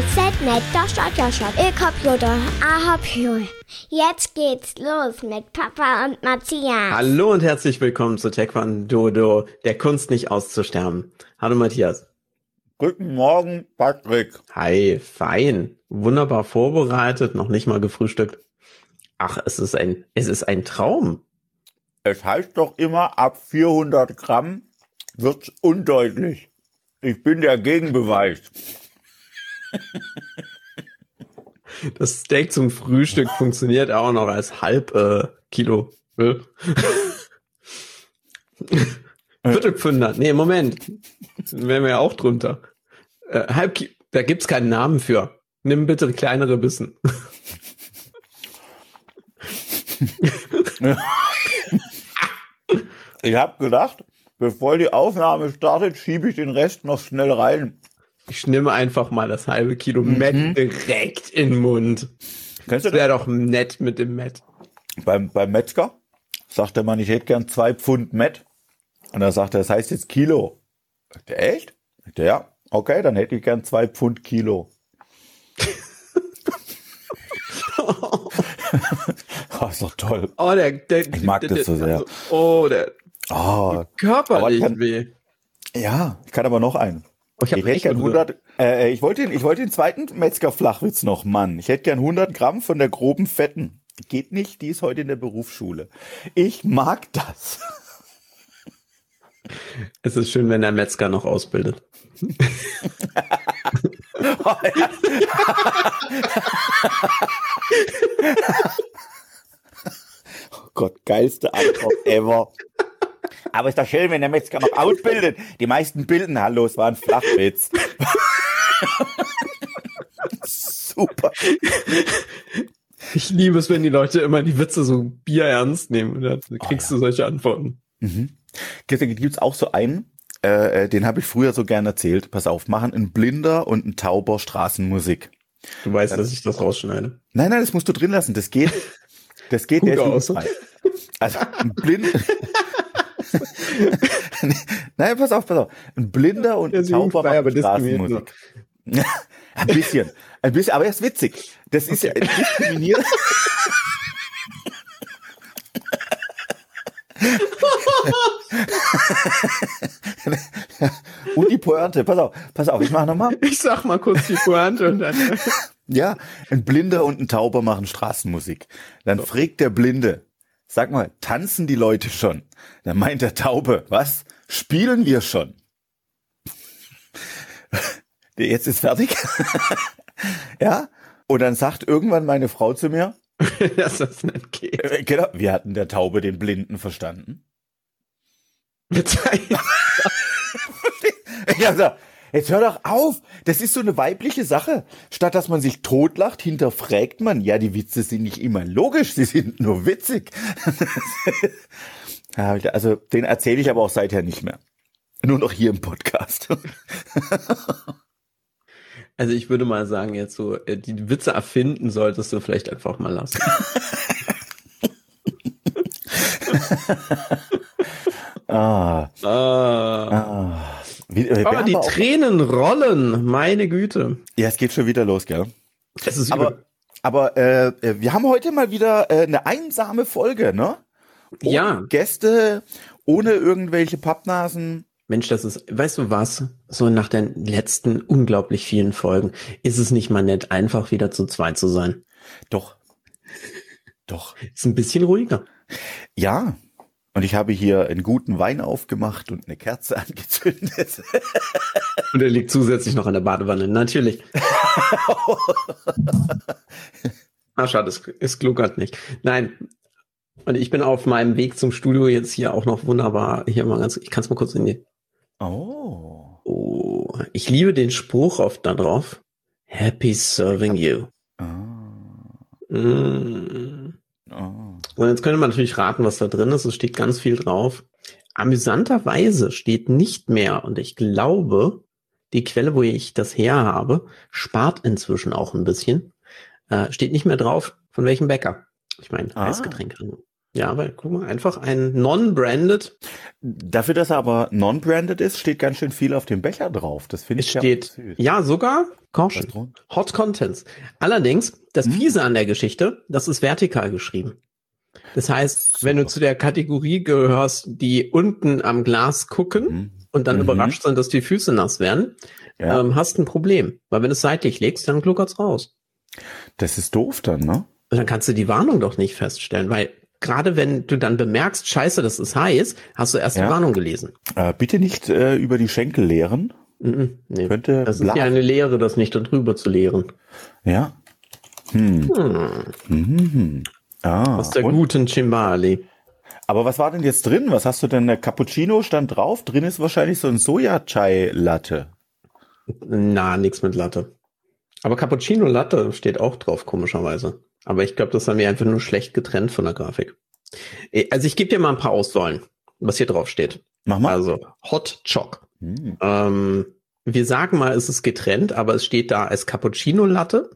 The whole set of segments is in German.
Z, net, das hat ja schon. Ich hab Jutta, ah hab. Jetzt geht's los mit Papa und Matthias. Hallo und herzlich willkommen zu Taekwondo, der Kunst nicht auszusterben. Hallo Matthias. Guten Morgen, Patrick. Hi, fein. Wunderbar vorbereitet, noch nicht mal gefrühstückt. Ach, es ist ein, es ist ein Traum. Es heißt doch immer, ab 400 Gramm wird's undeutlich. Ich bin der Gegenbeweis. Das Steak zum Frühstück funktioniert auch noch als halb äh, Kilo Öl. Viertelpfünder. Nee, Moment. Dann wären wir ja auch drunter. Äh, halb Ki da gibt's keinen Namen für. Nimm bitte kleinere Bissen. Ich habe gedacht, bevor die Aufnahme startet, schiebe ich den Rest noch schnell rein. Ich nehme einfach mal das halbe Kilo Met direkt in den Mund. Kennst du Das wäre doch nett mit dem Met. beim, beim Metzger sagt der Mann, ich hätte gern zwei Pfund Met. Und dann sagt er, das heißt jetzt Kilo. Sagt er, echt? Sagt er, ja. Okay, dann hätte ich gern zwei Pfund Kilo. oh, ist doch toll. Oh, der, der, Ich mag der, das so sehr. Oh, der Oh, körperlich kann- weh. ja, ich kann aber noch einen. Oh, ich Ich hätte gern Hunger. 100, äh, ich wollte den, ich wollte den zweiten Metzger-Flachwitz noch, Mann. Ich hätte gern 100 Gramm von der groben Fetten. Geht nicht, die ist heute in der Berufsschule. Ich mag das. Es ist schön, wenn der Metzger noch ausbildet. Oh Gott, geilste Antwort ever. Aber ist doch schön, wenn der Metzger noch ausbildet. Die meisten bilden, hallo, es war ein Flachwitz. Super. Ich liebe es, wenn die Leute immer die Witze so bierernst nehmen. Und dann kriegst du solche Antworten. Gibt es auch so einen, äh, äh, den habe ich früher so gern erzählt. Pass auf, machen ein Blinder und ein Tauber Straßenmusik. Du weißt, dass ich das rausschneide. Nein, nein, das musst du drin lassen. Das geht, das geht, Gut der aus. Also ein Blind. nein, pass auf, pass auf. Ein Blinder und ein Tauber machen Straßenmusik. ein bisschen, ein bisschen, aber er ist witzig. Das ist ja diskriminierend. und die Pointe, pass auf, pass auf, ich mach nochmal. Ich sag mal kurz die Pointe und dann. Ja, ein Blinder und ein Tauber machen Straßenmusik. Dann fragt der Blinde, sag mal, tanzen die Leute schon? Dann meint der Taube, was? Spielen wir schon? Jetzt ist fertig. ja? Und dann sagt irgendwann meine Frau zu mir, dass das nicht geht. äh, genau, wir hatten der Taube den Blinden verstanden. Ja, so, jetzt hör doch auf. Das ist so eine weibliche Sache. Statt dass man sich totlacht, hinterfragt man, ja, die Witze sind nicht immer logisch, sie sind nur witzig. Also, den erzähle ich aber auch seither nicht mehr. Nur noch hier im Podcast. Also ich würde mal sagen, jetzt so, äh, die Witze erfinden solltest du vielleicht einfach mal lassen. Ah, ah. ah. Wie, äh, Aber die auch- Tränen rollen, meine Güte. ja, es geht schon wieder los, gell? Es ist Aber, übel. aber äh, äh, wir haben heute mal wieder äh, eine einsame Folge, ne? Ohne Ja. Gäste, ohne irgendwelche Pappnasen. Mensch, das ist, weißt du was? So nach den letzten unglaublich vielen Folgen ist es nicht mal nett, einfach wieder zu zweit zu sein. Doch. Doch. Ist ein bisschen ruhiger. Ja. Und ich habe hier einen guten Wein aufgemacht und eine Kerze angezündet. Und er liegt zusätzlich noch an der Badewanne. Natürlich. Ah, schade, es, es gluckert nicht. Nein. Und ich bin auf meinem Weg zum Studio jetzt hier auch noch wunderbar. Hier mal ganz, ich kann es mal kurz in die. Oh. Oh, ich liebe den Spruch oft da drauf. Happy serving you. Ah. Mm. Oh. Und jetzt könnte man natürlich raten, was da drin ist. Es steht ganz viel drauf. Amüsanterweise steht nicht mehr, und ich glaube, die Quelle, wo ich das her habe, spart inzwischen auch ein bisschen. Äh, steht nicht mehr drauf, von welchem Bäcker. Ich meine, Ah. Eisgetränke. Ja, weil guck mal, einfach ein non-branded. Dafür, dass er aber non-branded ist, steht ganz schön viel auf dem Becher drauf. Das finde ich ja steht, süß. ja, sogar Caution. Hot Contents. Allerdings, das Hm? Fiese an der Geschichte, das ist vertikal geschrieben. Das heißt, wenn du zu der Kategorie gehörst, die unten am Glas gucken Mhm. und dann Mhm. überrascht sind, dass die Füße nass werden, Ja, ähm, hast ein Problem. Weil wenn du es seitlich legst, dann gluckert's raus. das ist doof dann, ne? Und dann kannst du die Warnung doch nicht feststellen, weil gerade wenn du dann bemerkst, scheiße, das ist heiß, hast du erst Ja. die Warnung gelesen. Äh, bitte nicht äh, über die Schenkel leeren. Mhm, nee. Könnte Das ist ja eine Lehre, das nicht darüber zu lehren. Ja. Hm. Hm, Mhm. Ah. aus der und? guten Chimbali. Aber was war denn jetzt drin? Was hast du denn? Der Cappuccino stand drauf. Drin ist wahrscheinlich so ein Soja-Chai-Latte. Na, nix mit Latte. Aber Cappuccino Latte steht auch drauf, komischerweise. Aber ich glaube, das haben wir einfach nur schlecht getrennt von der Grafik. Eh, Also ich gebe dir mal ein paar Auswahlen, was hier drauf steht. Mach mal. Also Hot Choc. Hm. Ähm, wir sagen mal, es ist getrennt, aber es steht da als Cappuccino Latte.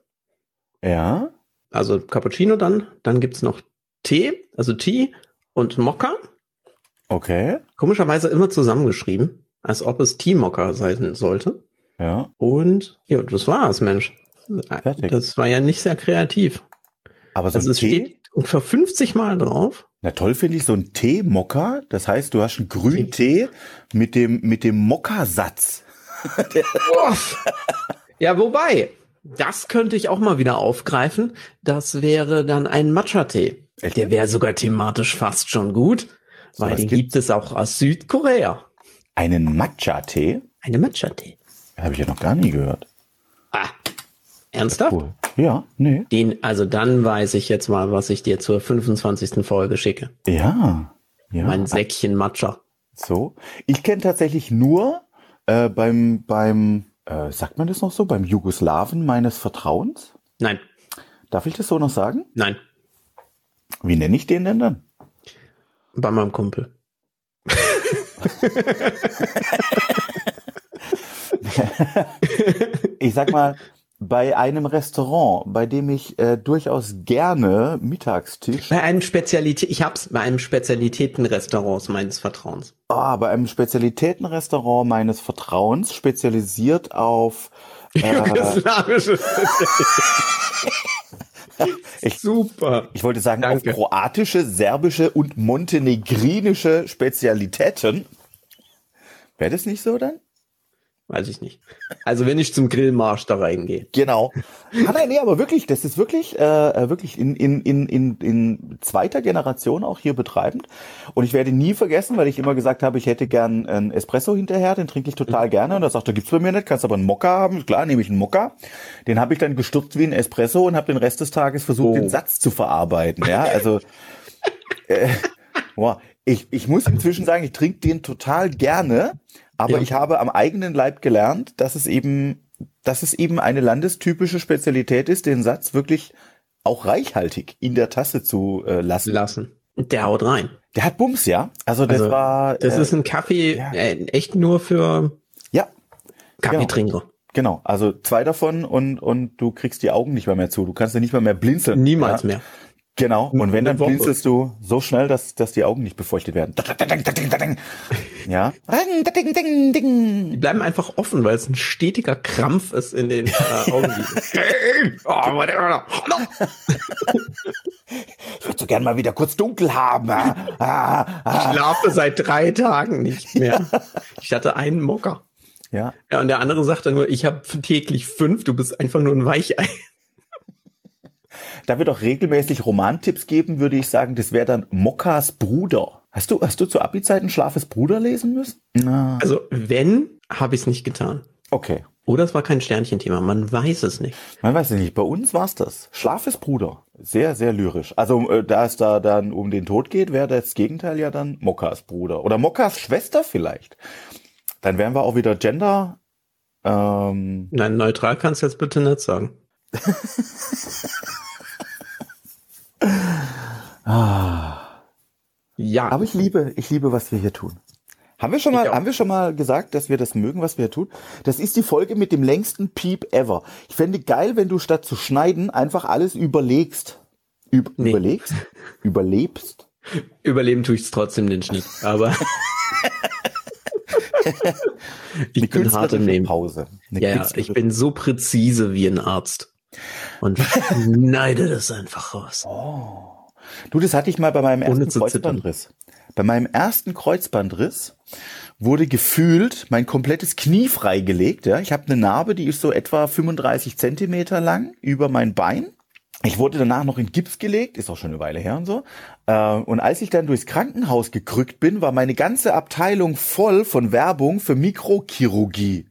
Ja. Also Cappuccino dann. Dann gibt's noch Tee, also Tee und Mokka. Okay. Komischerweise immer zusammengeschrieben, als ob es Tea-Mokka sein sollte. Ja. Und ja, das war's, Mensch. Fertig. Das war ja nicht sehr kreativ. Aber so Also ein es Tee. steht ungefähr 50 Mal drauf. Na toll finde ich so ein Tee-Mokka. Das heißt, du hast einen grünen Tee mit dem, mit dem Mokka-Satz. Ja, wobei, das könnte ich auch mal wieder aufgreifen. Das wäre dann ein Matcha-Tee. Der wäre sogar thematisch fast schon gut, weil was den gibt's? gibt es auch aus Südkorea. Einen Matcha-Tee? Eine Matcha-Tee. Habe ich ja noch gar nie gehört. Ah, ernsthaft? Cool. Ja, nee. Den, also dann weiß ich jetzt mal, was ich dir zur 25. Folge schicke. Ja. Ja. Mein Säckchen Matcha. So. Ich kenne tatsächlich nur äh, beim, beim, äh, sagt man das noch so, beim Jugoslawen meines Vertrauens? Nein, Darf ich das so noch sagen? nein, Wie nenne ich den denn dann? bei meinem Kumpel. Ich sag mal, bei einem Restaurant, bei dem ich äh, durchaus gerne Mittagstisch, Bei einem Spezialität, ich hab's bei einem Spezialitätenrestaurant meines Vertrauens. ah, bei einem Spezialitätenrestaurant meines Vertrauens, spezialisiert auf äh, Jugoslawische Ich- Super. Ich wollte sagen, Danke. auf kroatische, serbische und montenegrinische Spezialitäten. Wäre das nicht so dann? Weiß ich nicht. Also wenn ich zum Grillmarsch da reingehe. Genau. Ah, nein, nee, aber wirklich, das ist wirklich, äh, äh, wirklich in, in, in, in, in zweiter Generation auch hier betreibend. Und ich werde nie vergessen, weil ich immer gesagt habe, ich hätte gern einen Espresso hinterher, den trinke ich total gerne. Und er sagt, da gibt's bei mir nicht, kannst aber einen Mokka haben. Klar, nehme ich einen Mokka. Den habe ich dann gestürzt wie ein Espresso und habe den Rest des Tages versucht, Oh. den Satz zu verarbeiten. Ja, also äh, boah, ich, ich muss inzwischen sagen, ich trinke den total gerne, aber Ja. ich habe am eigenen Leib gelernt, dass es eben, dass es eben eine landestypische Spezialität ist, den Satz wirklich auch reichhaltig in der Tasse zu äh, lassen. Lassen. Und Der haut rein. Der hat Bums, ja. Also das Also, war Das äh, ist ein Kaffee, ja. äh, echt nur für ja Kaffeetrinker. genau. Also zwei davon und und du kriegst die Augen nicht mehr, mehr zu. Du kannst ja nicht mal mehr blinzeln. Niemals ja? mehr. Genau. Und wenn dann blinzelst du so schnell, dass dass die Augen nicht befeuchtet werden. Ja. Die bleiben einfach offen, weil es ein stetiger Krampf ist in den äh, Augen. oh. Ich würde so gern mal wieder kurz dunkel haben. Ah, ah, ah. Ich schlafe seit drei Tagen nicht mehr. Ich hatte einen Mocker. Ja. Ja, und der andere sagte nur, ich habe täglich fünf, du bist einfach nur ein Weichei. Da wir doch regelmäßig Romantipps geben, würde ich sagen, das wäre dann Mokkas Bruder. Hast du, hast du zu Abi-Zeiten Schlafes Bruder lesen müssen? Na. Also, wenn, habe ich es nicht getan. Okay. Oder es war kein Sternchenthema, man weiß es nicht. Man weiß es nicht. Bei uns war's das. Schlafes Bruder. Sehr, sehr lyrisch. Also, äh, da es da dann um den Tod geht, wäre das Gegenteil ja dann Mokkas Bruder. Oder Mokkas Schwester vielleicht. Dann wären wir auch wieder Gender. Ähm, Nein, neutral kannst du jetzt bitte nicht sagen. Ja, aber ich liebe, ich liebe, was wir hier tun. Haben wir schon mal, haben wir schon mal gesagt, dass wir das mögen, was wir hier tun? Das ist die Folge mit dem längsten Piep ever. Ich fände geil, wenn du statt zu schneiden einfach alles überlegst. Üb Nee. Überlegst? Überlebst? Überleben tue ich es trotzdem den Schnitt, aber ich bin hart im Nehmen. Pause. Eine Ja, ich bin so präzise wie ein Arzt und schneide das einfach raus. Oh. Du, das hatte ich mal bei meinem Ohne ersten. Kreuzbandriss. Bei meinem ersten Kreuzbandriss wurde gefühlt mein komplettes Knie freigelegt. Ja, ich habe eine Narbe, die ist so etwa 35 Zentimeter lang über mein Bein. Ich wurde danach noch in Gips gelegt, ist auch schon eine Weile her und so. Äh, Und als ich dann durchs Krankenhaus gekrückt bin, war meine ganze Abteilung voll von Werbung für Mikrochirurgie.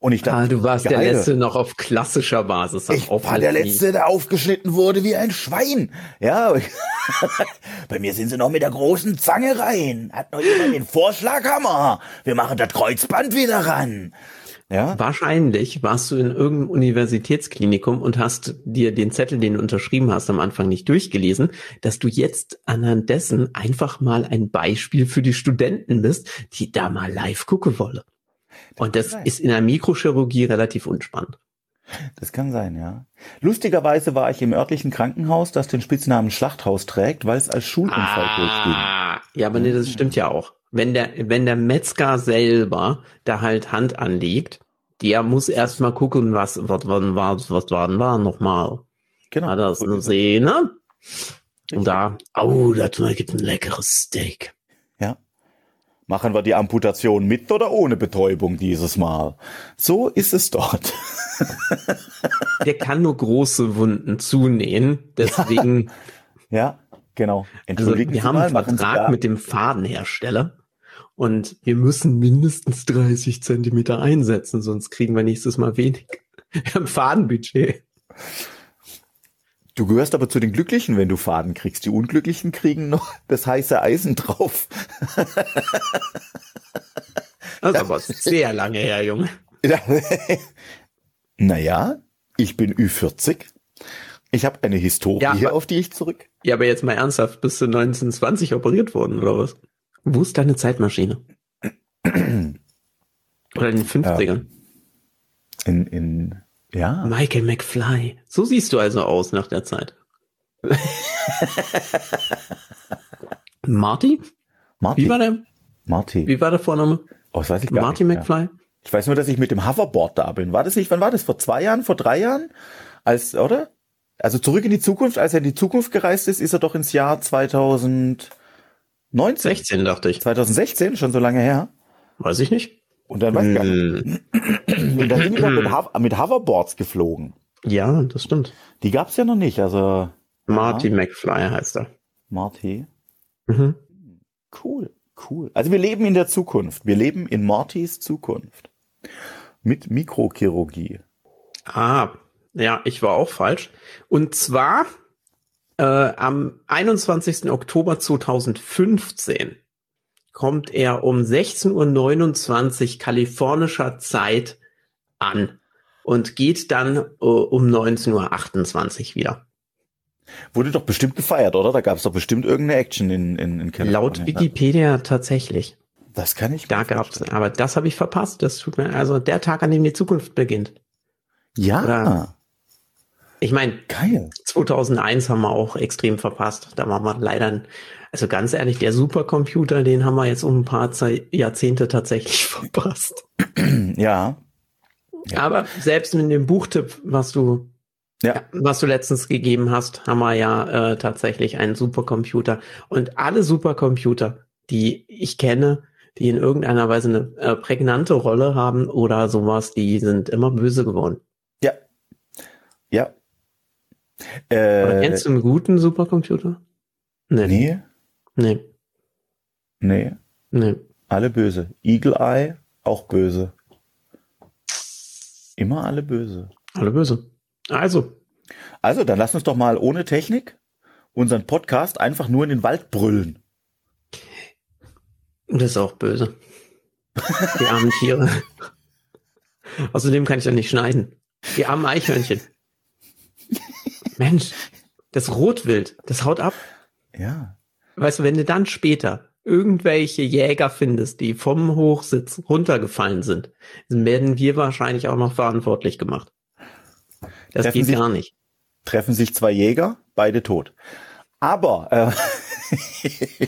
Und ich dachte, Ah, du warst der geile. Letzte noch auf klassischer Basis. Ich war der. Letzte, der aufgeschnitten wurde wie ein Schwein. Ja, bei mir sind sie noch mit der großen Zange rein. Hat noch jemand den Vorschlaghammer. Wir machen das Kreuzband wieder ran. Ja, Wahrscheinlich warst du in irgendeinem Universitätsklinikum und hast dir den Zettel, den du unterschrieben hast, am Anfang nicht durchgelesen, dass du jetzt anhand dessen einfach mal ein Beispiel für die Studenten bist, die da mal live gucken wollen. Und das sein. ist in der Mikrochirurgie relativ unspannend. das kann sein, ja. Lustigerweise war ich im örtlichen Krankenhaus, das den Spitznamen Schlachthaus trägt, weil es als Schulunfall durchging. Ah, ja, aber nee, das stimmt ja auch. Wenn der, wenn der Metzger selber da halt Hand anlegt, der muss erst mal gucken, was, was, was, was, was war denn da nochmal? Genau. War das eine Sehne? Und da, oh, da gibt ein leckeres Steak. Ja. Machen wir die Amputation mit oder ohne Betäubung dieses Mal? So ist es dort. Der kann nur große Wunden zunähen, deswegen, Ja, genau. also Entschuldigen wir Sie haben mal, einen Vertrag mit dem Fadenhersteller und wir müssen mindestens 30 Zentimeter einsetzen, sonst kriegen wir nächstes Mal wenig. Wir haben Fadenbudget. Du gehörst aber zu den Glücklichen, wenn du Faden kriegst. Die Unglücklichen kriegen noch das heiße Eisen drauf. Das ist aber sehr lange her, Junge. naja, ich bin Ü40. Ich habe eine Historie, Ja, aber- auf die ich zurück. Ja, aber jetzt mal ernsthaft, bist du 1920 operiert worden oder was? Wo ist deine Zeitmaschine? Oder in den 50ern? In, in, ja. Michael McFly. So siehst du also aus nach der Zeit. Marty? Marty. Wie war der, Marty. wie war der Vorname? Oh, das weiß ich gar Marty nicht. mehr. McFly? Ich weiß nur, dass ich mit dem Hoverboard da bin. War das nicht, wann war das? Vor zwei Jahren, vor drei Jahren? Als, oder? Also zurück in die Zukunft, als er in die Zukunft gereist ist, ist er doch ins Jahr 2019. 16, dachte ich. 2016, schon so lange her. Weiß ich nicht. Und dann weiß ich gar nicht. Hm, Und dann sind wir mit, Ho mit Hoverboards geflogen. ja, das stimmt. Die gab's ja noch nicht, also Marty McFly heißt er. Marty. Mhm. Cool, cool. Also wir leben in der Zukunft. Wir leben in Martys Zukunft. Mit Mikrochirurgie. Ah, ja, ich war auch falsch. Und zwar äh, am 21. Oktober 2015 kommt er um 16.29 Uhr kalifornischer Zeit an und geht dann äh, um 19.28 Uhr wieder. Wurde doch bestimmt gefeiert, oder? Da gab's doch bestimmt irgendeine Action in, in, in Californien. Laut Wikipedia tatsächlich. Das kann ich Da gab's, aber das habe ich verpasst. Das tut mir also der Tag, an dem die Zukunft beginnt. Ja, Oder- Ich meine, geil. 2001 haben wir auch extrem verpasst. Da waren wir leider, ein- also ganz ehrlich, der Supercomputer, den haben wir jetzt um ein paar Ze Jahrzehnte tatsächlich verpasst. Ja, Ja. Aber selbst mit dem Buchtipp, was du, ja. was du letztens gegeben hast, haben wir ja äh, tatsächlich einen Supercomputer. Und alle Supercomputer, die ich kenne, die in irgendeiner Weise eine äh, prägnante Rolle haben oder sowas, die sind immer böse geworden. Ja. Ja. Oder Äh, kennst du einen guten Supercomputer? Nee. nee, Nee. nee. Nee. Alle böse. Eagle Eye, auch böse. Immer alle böse. Alle böse. Also, Also, dann lass uns doch mal ohne Technik unseren Podcast einfach nur in den Wald brüllen. das ist auch böse. Die armen Tiere. Außerdem kann ich ja nicht schneiden. Die armen Eichhörnchen. Mensch, das Rotwild, das haut ab. Ja. Weißt du, wenn du dann später irgendwelche Jäger findest, die vom Hochsitz runtergefallen sind, dann werden wir wahrscheinlich auch noch verantwortlich gemacht. Das Treffen geht sich- gar nicht. Treffen sich zwei Jäger, beide tot. Aber, äh,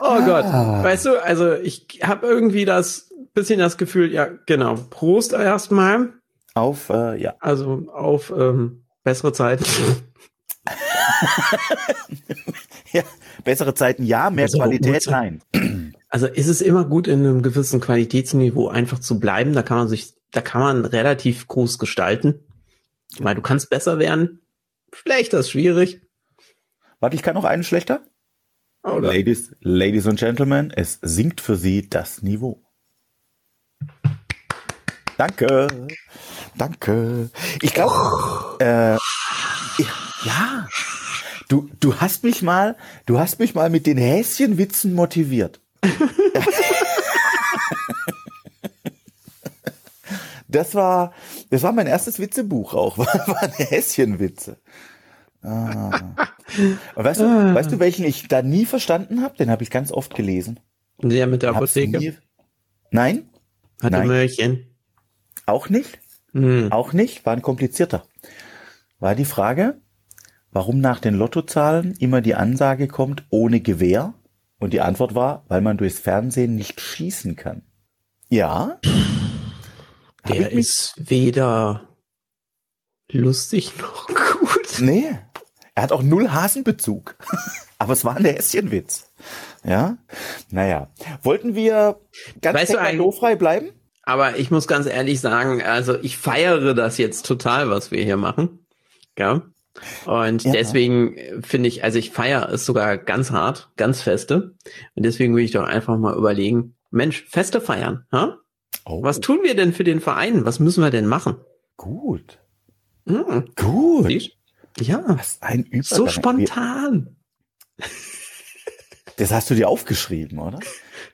oh Gott. Weißt du, also ich habe irgendwie das bisschen das Gefühl, ja, genau. Prost erstmal. Auf, äh, ja. Also auf ähm, bessere Zeiten. ja, bessere Zeiten ja, mehr bessere Qualität Uhrzeit. nein. Also ist es immer gut, in einem gewissen Qualitätsniveau einfach zu bleiben. Da kann man sich, da kann man relativ groß gestalten. Weil du kannst besser werden. Schlechter ist schwierig. Warte, ich kann noch einen schlechter. Oder? Ladies, Ladies and Gentlemen, es sinkt für Sie das Niveau. Danke. Danke. Ich glaube, äh, ja, du, du hast mich mal, du hast mich mal mit den Häschenwitzen motiviert. das war, das war mein erstes Witzebuch auch, waren Häschenwitze. Ah. weißt du, ah. weißt du, welchen ich da nie verstanden habe? Den habe ich ganz oft gelesen. Der mit der Apotheke? Nie... Nein? Hatte Nein. Möhrchen. Auch nicht? Hm. Auch nicht? War ein komplizierter. War die Frage, warum nach den Lottozahlen immer die Ansage kommt ohne Gewehr? Und die Antwort war, weil man durchs Fernsehen nicht schießen kann. Ja. Der ist weder lustig noch gut. Nee. Er hat auch null Hasenbezug. Aber es war ein Häschenwitz. Ja. Naja. Wollten wir ganz weißt frei bleiben? Aber ich muss ganz ehrlich sagen, also ich feiere das jetzt total, was wir hier machen. Ja. Und ja. deswegen finde ich, also ich feiere es sogar ganz hart, ganz feste. Und deswegen würde ich doch einfach mal überlegen, Mensch, Feste feiern, ha? Oh. Was tun wir denn für den Verein? Was müssen wir denn machen? Gut. Mhm. Gut. Siehst? Ja. Was ein Übergang. So spontan. Das hast du dir aufgeschrieben, oder?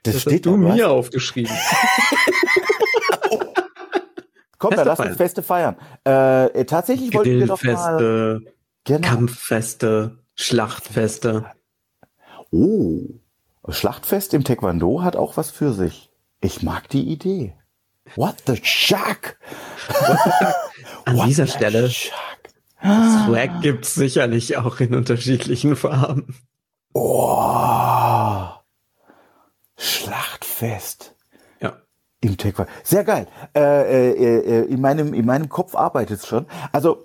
Das, das steht hast du mir aufgeschrieben. Komm, Feste dann lass uns Feste feiern. Äh, tatsächlich wollten wir doch mal... Genau. Kampffeste, Schlachtfeste. Oh, Schlachtfest im Taekwondo hat auch was für sich. Ich mag die Idee. What the shuck? An What dieser Stelle, shuck? Swag gibt's sicherlich auch in unterschiedlichen Farben. Oh, Schlachtfest. Im Taekwondo. Sehr geil. Äh, äh, äh, in, meinem, in meinem Kopf arbeitet es schon. Also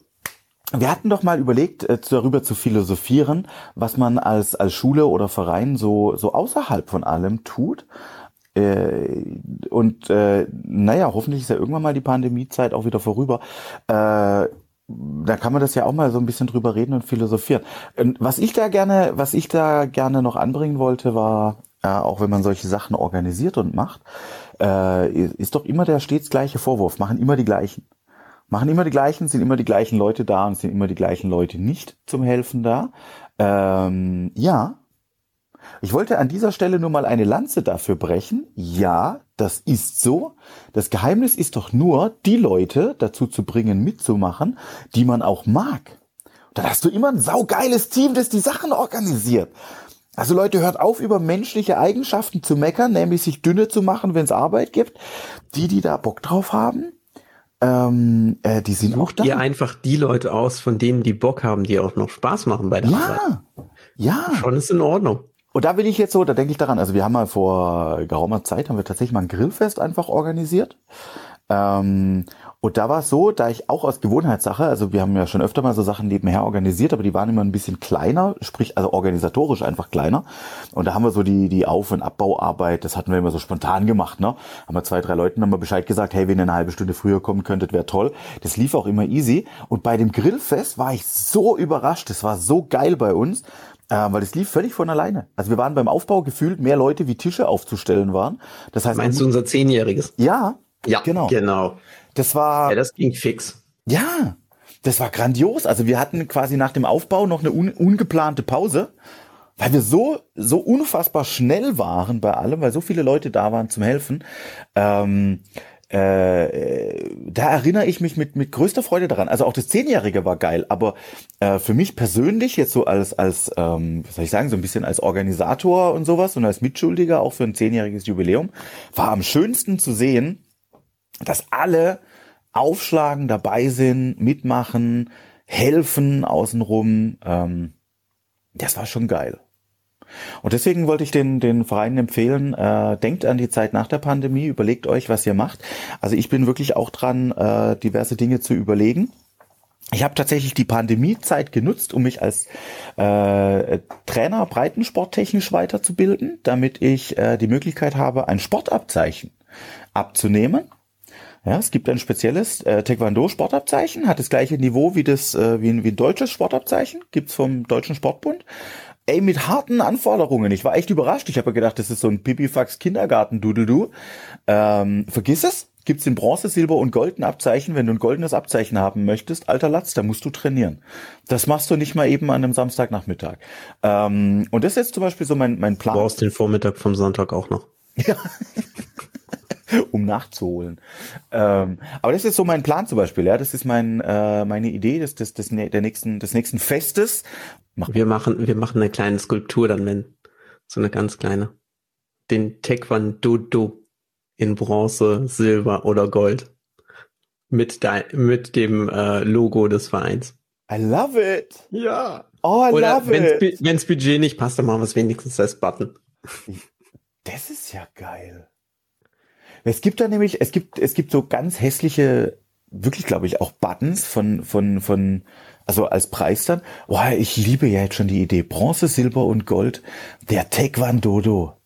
wir hatten doch mal überlegt, äh, darüber zu philosophieren, was man als, als Schule oder Verein so, so außerhalb von allem tut. Äh, und äh, naja, hoffentlich ist ja irgendwann mal die Pandemiezeit auch wieder vorüber. Äh, da kann man das ja auch mal so ein bisschen drüber reden und philosophieren. Und was ich da gerne, was ich da gerne noch anbringen wollte, war, äh, auch wenn man solche Sachen organisiert und macht, äh, ist doch immer der stets gleiche Vorwurf. Machen immer die gleichen. Machen immer die gleichen, sind immer die gleichen Leute da und sind immer die gleichen Leute nicht zum Helfen da. Ähm, ja. Ich wollte an dieser Stelle nur mal eine Lanze dafür brechen. Ja, das ist so. Das Geheimnis ist doch nur, die Leute dazu zu bringen, mitzumachen, die man auch mag. dann hast du immer ein saugeiles Team, das die Sachen organisiert. Also Leute, hört auf, über menschliche Eigenschaften zu meckern, nämlich sich dünne zu machen, wenn es Arbeit gibt. Die, die da Bock drauf haben, ähm, äh, die sind Sucht auch da. ihr einfach die Leute aus, von denen die Bock haben, die auch noch Spaß machen bei der ja, Arbeit. Ja, Schon ist in Ordnung. Und da will ich jetzt so, da denke ich daran, also wir haben mal vor geraumer Zeit, haben wir tatsächlich mal ein Grillfest einfach organisiert. Ähm, und da war es so, da ich auch aus Gewohnheitssache, also wir haben ja schon öfter mal so Sachen nebenher organisiert, aber die waren immer ein bisschen kleiner, sprich also organisatorisch einfach kleiner. Und da haben wir so die die Auf- und Abbauarbeit, das hatten wir immer so spontan gemacht, ne? Haben wir zwei, drei Leuten haben wir Bescheid gesagt, hey, wenn ihr eine halbe Stunde früher kommen könntet, wäre toll. Das lief auch immer easy. Und bei dem Grillfest war ich so überrascht, das war so geil bei uns. Äh, weil es lief völlig von alleine. Also wir waren beim Aufbau gefühlt mehr Leute wie Tische aufzustellen waren. Das heißt, meinst du unser Zehnjähriges? Ja, ja, genau. Genau. Das war. Ja, das ging fix. Ja, das war grandios. Also wir hatten quasi nach dem Aufbau noch eine un ungeplante Pause, weil wir so so unfassbar schnell waren bei allem, weil so viele Leute da waren zum Helfen. Ähm, äh, da erinnere ich mich mit mit größter Freude daran. Also auch das Zehnjährige war geil, aber äh, für mich persönlich jetzt so als als ähm, was soll ich sagen so ein bisschen als Organisator und sowas und als Mitschuldiger auch für ein zehnjähriges Jubiläum war am schönsten zu sehen dass alle aufschlagen, dabei sind, mitmachen, helfen außenrum. Ähm, das war schon geil. Und deswegen wollte ich den, den Vereinen empfehlen, äh, denkt an die Zeit nach der Pandemie, überlegt euch, was ihr macht. Also ich bin wirklich auch dran, äh, diverse Dinge zu überlegen. Ich habe tatsächlich die Pandemiezeit genutzt, um mich als äh, Trainer breitensporttechnisch weiterzubilden, damit ich äh, die Möglichkeit habe, ein Sportabzeichen abzunehmen. Ja, es gibt ein spezielles äh, Taekwondo-Sportabzeichen, hat das gleiche Niveau wie das äh, wie, wie ein deutsches Sportabzeichen, gibt's vom Deutschen Sportbund. Ey, mit harten Anforderungen. Ich war echt überrascht. Ich habe gedacht, das ist so ein Pipifax Kindergarten, du, du, du. Ähm, vergiss es gibt's in Bronze, Silber und Golden Abzeichen. Wenn du ein goldenes Abzeichen haben möchtest, alter Latz, da musst du trainieren. Das machst du nicht mal eben an einem Samstagnachmittag. Ähm, und das ist jetzt zum Beispiel so mein, mein Plan. Du brauchst den Vormittag vom Sonntag auch noch. Ja. um nachzuholen. Ähm, aber das ist so mein Plan zum Beispiel, ja. Das ist mein, äh, meine Idee des, des, des, der nächsten, des nächsten Festes. Wir machen, wir machen eine kleine Skulptur dann, wenn, so eine ganz kleine. Den Taekwondo in Bronze, Silber oder Gold. Mit, de mit dem äh, Logo des Vereins. I love it. Ja. Oh, I oder love wenn's, it. Wenns Budget nicht passt, dann machen wir es wenigstens als Button. Das ist ja geil. Es gibt da nämlich, es gibt, es gibt so ganz hässliche, wirklich glaube ich auch Buttons von, von, von, also als Preis dann. Boah, ich liebe ja jetzt schon die Idee. Bronze, Silber und Gold. Der Taekwondo.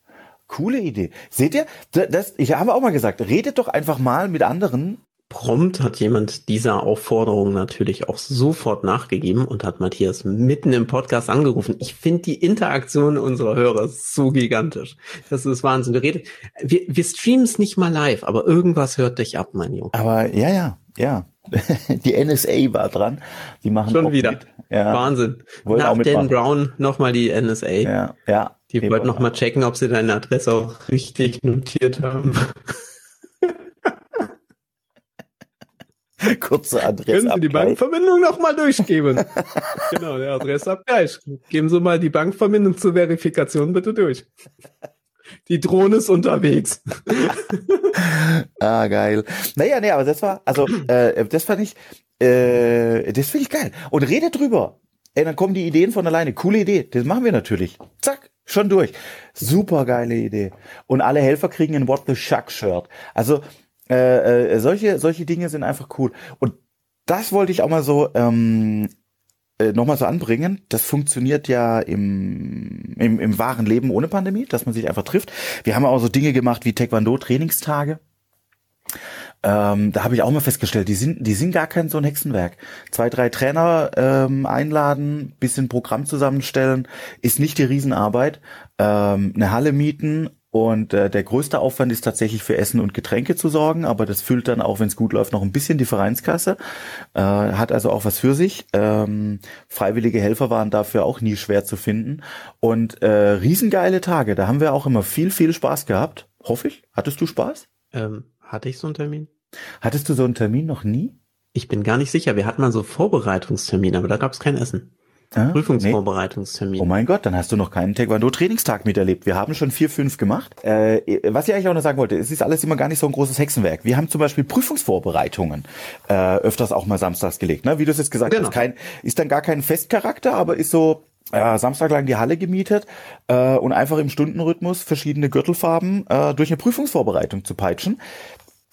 Coole Idee. Seht ihr? Das, ich habe auch mal gesagt, redet doch einfach mal mit anderen. Prompt hat jemand dieser Aufforderung natürlich auch sofort nachgegeben und hat Matthias mitten im Podcast angerufen. Ich finde die Interaktion unserer Hörer so gigantisch. Das ist Wahnsinn. Wir, reden, wir, wir streamen es nicht mal live, aber irgendwas hört dich ab, mein Junge. Aber ja, ja, ja. Die NSA war dran. Die machen schon wieder. Ja. Wahnsinn. Wollen auch Nach Dan. Brown nochmal die NSA. Ja, ja. Die wollten wollen noch mal checken, ob sie deine Adresse auch richtig notiert haben. Kurze Adresse. Können Sie die Bankverbindung noch mal durchgeben? genau, der Adressabgleich. Geben Sie mal die Bankverbindung zur Verifikation bitte durch. Die Drohne ist unterwegs. Ah, geil. Naja, nee, aber das war, also, äh, das fand ich, äh, das finde ich geil. Und redet drüber. Ey, dann kommen die Ideen von alleine. Coole Idee. Das machen wir natürlich. Zack, schon durch. Super geile Idee. Und alle Helfer kriegen ein What the Shuck Shirt. Also, äh, äh, solche, solche Dinge sind einfach cool. Und das wollte ich auch mal so, ähm, äh, nochmal so anbringen. Das funktioniert ja im, im, im wahren Leben ohne Pandemie, dass man sich einfach trifft. Wir haben auch so Dinge gemacht wie Taekwondo-Trainingstage. Ähm, da habe ich auch mal festgestellt, die sind, die sind gar kein so ein Hexenwerk. Zwei, drei Trainer ähm, einladen, bisschen Programm zusammenstellen, ist nicht die Riesenarbeit. Ähm, eine Halle mieten und äh, der größte Aufwand ist tatsächlich für Essen und Getränke zu sorgen, aber das füllt dann auch, wenn es gut läuft, noch ein bisschen die Vereinskasse. Äh, hat also auch was für sich. Ähm, freiwillige Helfer waren dafür auch nie schwer zu finden. Und äh, riesengeile Tage, da haben wir auch immer viel, viel Spaß gehabt. Hoffe ich. Hattest du Spaß? Ähm, hatte ich so einen Termin? Hattest du so einen Termin noch nie? Ich bin gar nicht sicher. Wir hatten mal so Vorbereitungstermine, aber da gab es kein Essen. Ah, Prüfungsvorbereitungstermin. Oh mein Gott, dann hast du noch keinen Taekwondo-Trainingstag miterlebt. Wir haben schon vier, fünf gemacht. Äh, was ich eigentlich auch noch sagen wollte, es ist alles immer gar nicht so ein großes Hexenwerk. Wir haben zum Beispiel Prüfungsvorbereitungen äh, öfters auch mal samstags gelegt. Ne? Wie du es jetzt gesagt Genau. hast, kein, ist dann gar kein Festcharakter, aber ist so äh, Samstag lang die Halle gemietet äh, und einfach im Stundenrhythmus verschiedene Gürtelfarben äh, durch eine Prüfungsvorbereitung zu peitschen.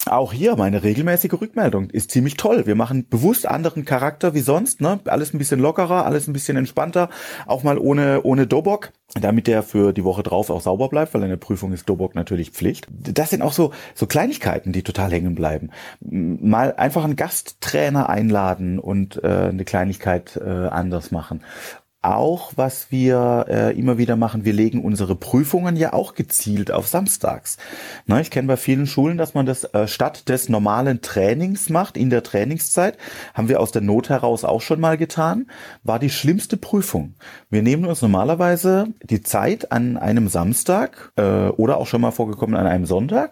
Auch hier meine regelmäßige Rückmeldung ist ziemlich toll. Wir machen bewusst anderen Charakter wie sonst, ne? Alles ein bisschen lockerer, alles ein bisschen entspannter, auch mal ohne ohne Dobok, damit der für die Woche drauf auch sauber bleibt, weil in der Prüfung ist Dobok natürlich Pflicht. Das sind auch so so Kleinigkeiten, die total hängen bleiben. Mal einfach einen Gasttrainer einladen und äh, eine Kleinigkeit äh, anders machen. Auch was wir äh, immer wieder machen, wir legen unsere Prüfungen ja auch gezielt auf samstags. Na, ich kenne bei vielen Schulen, dass man das äh, statt des normalen Trainings macht, in der Trainingszeit, haben wir aus der Not heraus auch schon mal getan, war die schlimmste Prüfung. Wir nehmen uns normalerweise die Zeit an einem Samstag äh, oder auch schon mal vorgekommen an einem Sonntag,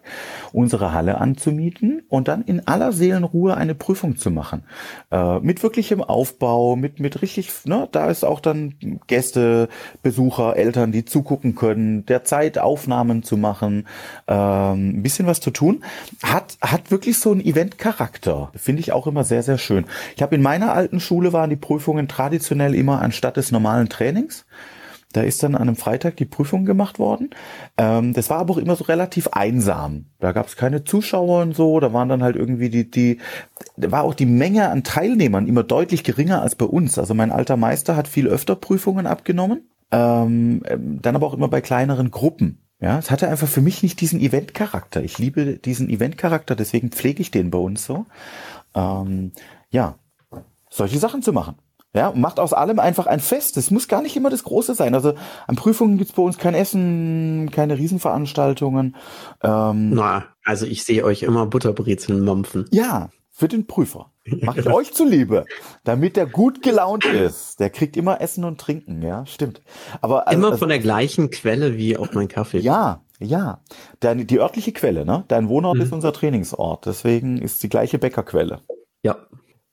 unsere Halle anzumieten und dann in aller Seelenruhe eine Prüfung zu machen. Äh, mit wirklichem Aufbau, mit, mit richtig, ne, da ist auch dann Gäste, Besucher, Eltern, die zugucken können, der Zeit Aufnahmen zu machen, ähm, ein bisschen was zu tun. Hat, hat wirklich so einen Event-Charakter. Finde ich auch immer sehr, sehr schön. Ich habe in meiner alten Schule waren die Prüfungen traditionell immer anstatt des normalen Trainings. Da ist dann an einem Freitag die Prüfung gemacht worden. Ähm, das war aber auch immer so relativ einsam. Da gab es keine Zuschauer und so. Da waren dann halt irgendwie die, die, da war auch die Menge an Teilnehmern immer deutlich geringer als bei uns. Also mein alter Meister hat viel öfter Prüfungen abgenommen. Ähm, dann aber auch immer bei kleineren Gruppen. Ja, es hatte einfach für mich nicht diesen Event-Charakter. Ich liebe diesen Event-Charakter, deswegen pflege ich den bei uns so. Ähm, ja, solche Sachen zu machen. Ja, macht aus allem einfach ein Fest. Es muss gar nicht immer das Große sein. Also an Prüfungen gibt's bei uns kein Essen, keine Riesenveranstaltungen. Ähm, Na, also ich sehe euch immer Butterbrezeln mampfen. Ja, für den Prüfer. Mach ich euch zuliebe, damit der gut gelaunt ist. Der kriegt immer Essen und Trinken, ja, stimmt. Aber also, immer also, von der gleichen Quelle wie auch mein Kaffee. Ja, ja. Deine, die örtliche Quelle, ne? Dein Wohnort mhm. ist unser Trainingsort, deswegen ist die gleiche Bäckerquelle. Ja.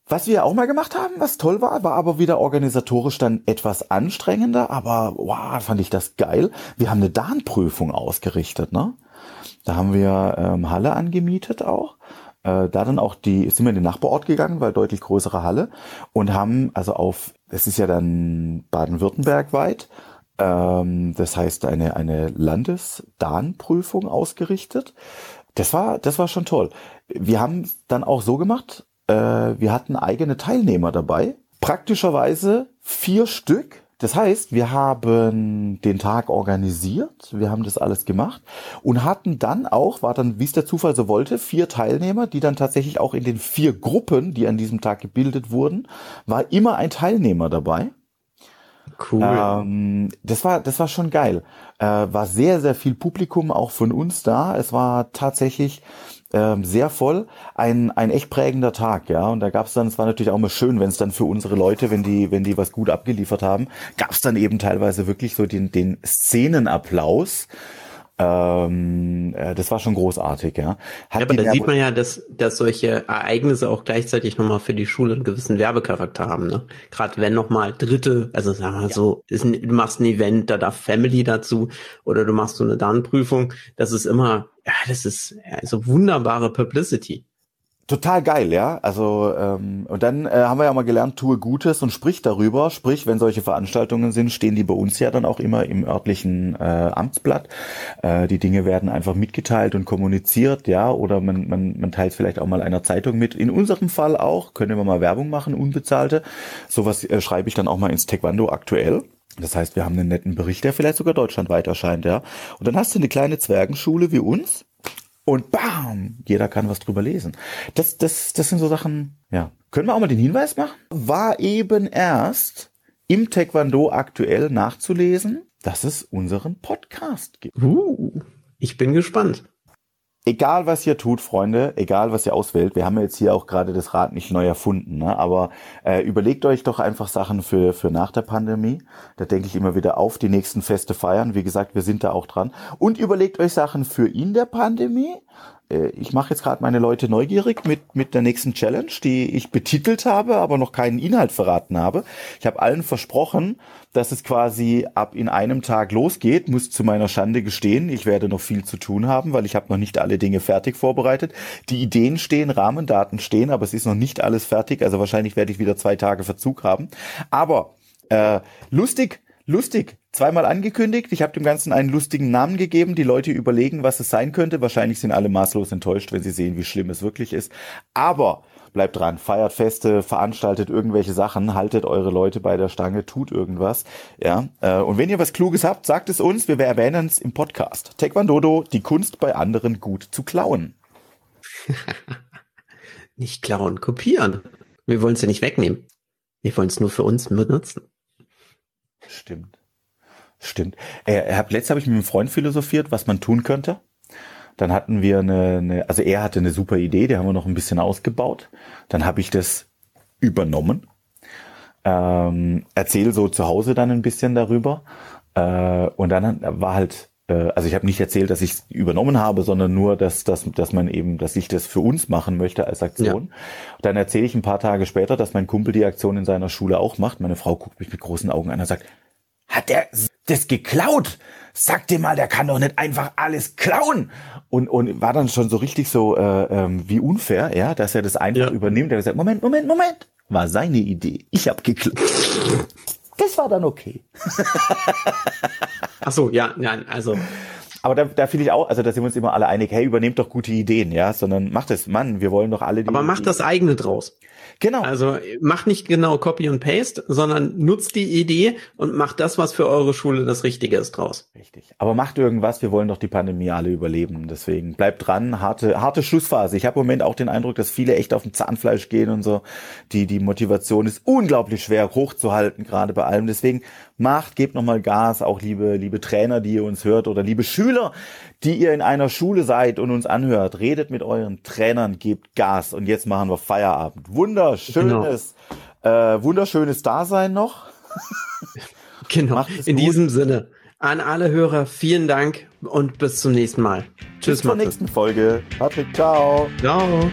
Was wir auch mal gemacht haben, was toll war, war aber wieder organisatorisch dann etwas anstrengender, aber wow, fand ich das geil. Wir haben eine Darnprüfung ausgerichtet, ne? Da haben wir ähm, Halle angemietet auch. Äh, da dann auch die, sind wir in den Nachbarort gegangen, weil deutlich größere Halle und haben also auf, es ist ja dann Baden-Württemberg weit, ähm, das heißt eine, eine Landesdarnprüfung ausgerichtet. Das war, das war schon toll. Wir haben dann auch so gemacht, äh, wir hatten eigene Teilnehmer dabei. Praktischerweise vier Stück. Das heißt, wir haben den Tag organisiert, wir haben das alles gemacht und hatten dann auch, war dann, wie es der Zufall so wollte, vier Teilnehmer, die dann tatsächlich auch in den vier Gruppen, die an diesem Tag gebildet wurden, war immer ein Teilnehmer dabei. Cool. Ähm, das war, das war schon geil. Äh, war sehr, sehr viel Publikum auch von uns da. Es war tatsächlich ähm, sehr voll. Ein, ein echt prägender Tag, ja. Und da gab es dann, es war natürlich auch mal schön, wenn es dann für unsere Leute, wenn die, wenn die was gut abgeliefert haben, gab es dann eben teilweise wirklich so den, den Szenenapplaus. Ähm, äh, das war schon großartig, ja. Hat ja aber da sieht man ja, dass, dass solche Ereignisse auch gleichzeitig nochmal für die Schule einen gewissen Werbecharakter haben, ne? Gerade wenn nochmal Dritte, also sagen wir mal ja. so, ist ein, du machst ein Event, da darf Family dazu oder du machst so eine Darnprüfung, das ist immer, ja, das ist also wunderbare Publicity total geil, ja. Also ähm, und dann äh, haben wir ja mal gelernt, tue Gutes und sprich darüber. Sprich, wenn solche Veranstaltungen sind, stehen die bei uns ja dann auch immer im örtlichen äh, Amtsblatt. Äh, die Dinge werden einfach mitgeteilt und kommuniziert, ja. Oder man, man, man teilt vielleicht auch mal einer Zeitung mit. In unserem Fall auch können wir mal Werbung machen, unbezahlte. Sowas äh, schreibe ich dann auch mal ins Taekwondo aktuell. Das heißt, wir haben einen netten Bericht, der vielleicht sogar deutschlandweit erscheint, ja. Und dann hast du eine kleine Zwergenschule wie uns und bam, jeder kann was drüber lesen. Das, das, das sind so Sachen, ja. Können wir auch mal den Hinweis machen? War eben erst im Taekwondo aktuell nachzulesen, dass es unseren Podcast gibt. Uh, ich bin gespannt egal was ihr tut, Freunde, egal was ihr auswählt, wir haben jetzt hier auch gerade das Rad nicht neu erfunden, ne? aber äh, überlegt euch doch einfach Sachen für, für nach der Pandemie. Da denke ich immer wieder auf die nächsten Feste feiern. Wie gesagt, wir sind da auch dran. Und überlegt euch Sachen für in der Pandemie. Äh, ich mache jetzt gerade meine Leute neugierig mit, mit der nächsten Challenge, die ich betitelt habe, aber noch keinen Inhalt verraten habe. Ich habe allen versprochen, dass es quasi ab in einem Tag losgeht, muss zu meiner Schande gestehen. Ich werde noch viel zu tun haben, weil ich habe noch nicht alle Dinge fertig vorbereitet. Die Ideen stehen, Rahmendaten stehen, aber es ist noch nicht alles fertig. Also wahrscheinlich werde ich wieder zwei Tage Verzug haben. Aber äh, lustig, lustig, zweimal angekündigt. Ich habe dem Ganzen einen lustigen Namen gegeben. Die Leute überlegen, was es sein könnte. Wahrscheinlich sind alle maßlos enttäuscht, wenn sie sehen, wie schlimm es wirklich ist. Aber bleibt dran, feiert Feste, veranstaltet irgendwelche Sachen, haltet eure Leute bei der Stange, tut irgendwas. Ja. Äh, und wenn ihr was Kluges habt, sagt es uns. Wir erwähnen es im Podcast. Taekwondo, die Kunst bei anderen gut zu klauen. nicht klauen, kopieren. Wir wollen es ja nicht wegnehmen. Wir wollen es nur für uns benutzen. Stimmt. Stimmt. Äh, hab, letztes habe ich mit einem Freund philosophiert, was man tun könnte. Dann hatten wir eine, eine, also er hatte eine super Idee, die haben wir noch ein bisschen ausgebaut. Dann habe ich das übernommen. Ähm, erzähl so zu Hause dann ein bisschen darüber. Äh, und dann war halt, äh, also ich habe nicht erzählt, dass ich es übernommen habe, sondern nur, dass, dass, dass man eben, dass ich das für uns machen möchte als Aktion. Ja. Dann erzähle ich ein paar Tage später, dass mein Kumpel die Aktion in seiner Schule auch macht. Meine Frau guckt mich mit großen Augen an und sagt, hat der das geklaut? Sag dir mal, der kann doch nicht einfach alles klauen. Und, und war dann schon so richtig so äh, ähm, wie unfair, ja, dass er das einfach ja. übernimmt. Er hat gesagt, Moment, Moment, Moment, war seine Idee. Ich hab geklaut. Das war dann okay. Ach so, ja, ja, also aber da, da finde ich auch, also da sind wir uns immer alle einig, hey, übernehmt doch gute Ideen, ja, sondern macht es, Mann, wir wollen doch alle die. Aber macht das eigene draus. Genau. Also macht nicht genau Copy und Paste, sondern nutzt die Idee und macht das, was für eure Schule das Richtige ist draus. Richtig. Aber macht irgendwas, wir wollen doch die Pandemie alle überleben. Deswegen bleibt dran, harte, harte Schlussphase. Ich habe im Moment auch den Eindruck, dass viele echt auf dem Zahnfleisch gehen und so. Die, die Motivation ist unglaublich schwer hochzuhalten, gerade bei allem. Deswegen macht, gebt nochmal Gas, auch liebe, liebe Trainer, die ihr uns hört oder liebe Schüler, die ihr in einer Schule seid und uns anhört. Redet mit euren Trainern, gebt Gas. Und jetzt machen wir Feierabend. Wunderschönes, genau. äh, wunderschönes Dasein noch. genau. In gut. diesem Sinne. An alle Hörer, vielen Dank und bis zum nächsten Mal. Tschüss. Bis zur nächsten Folge. Patrick, ciao. Ciao.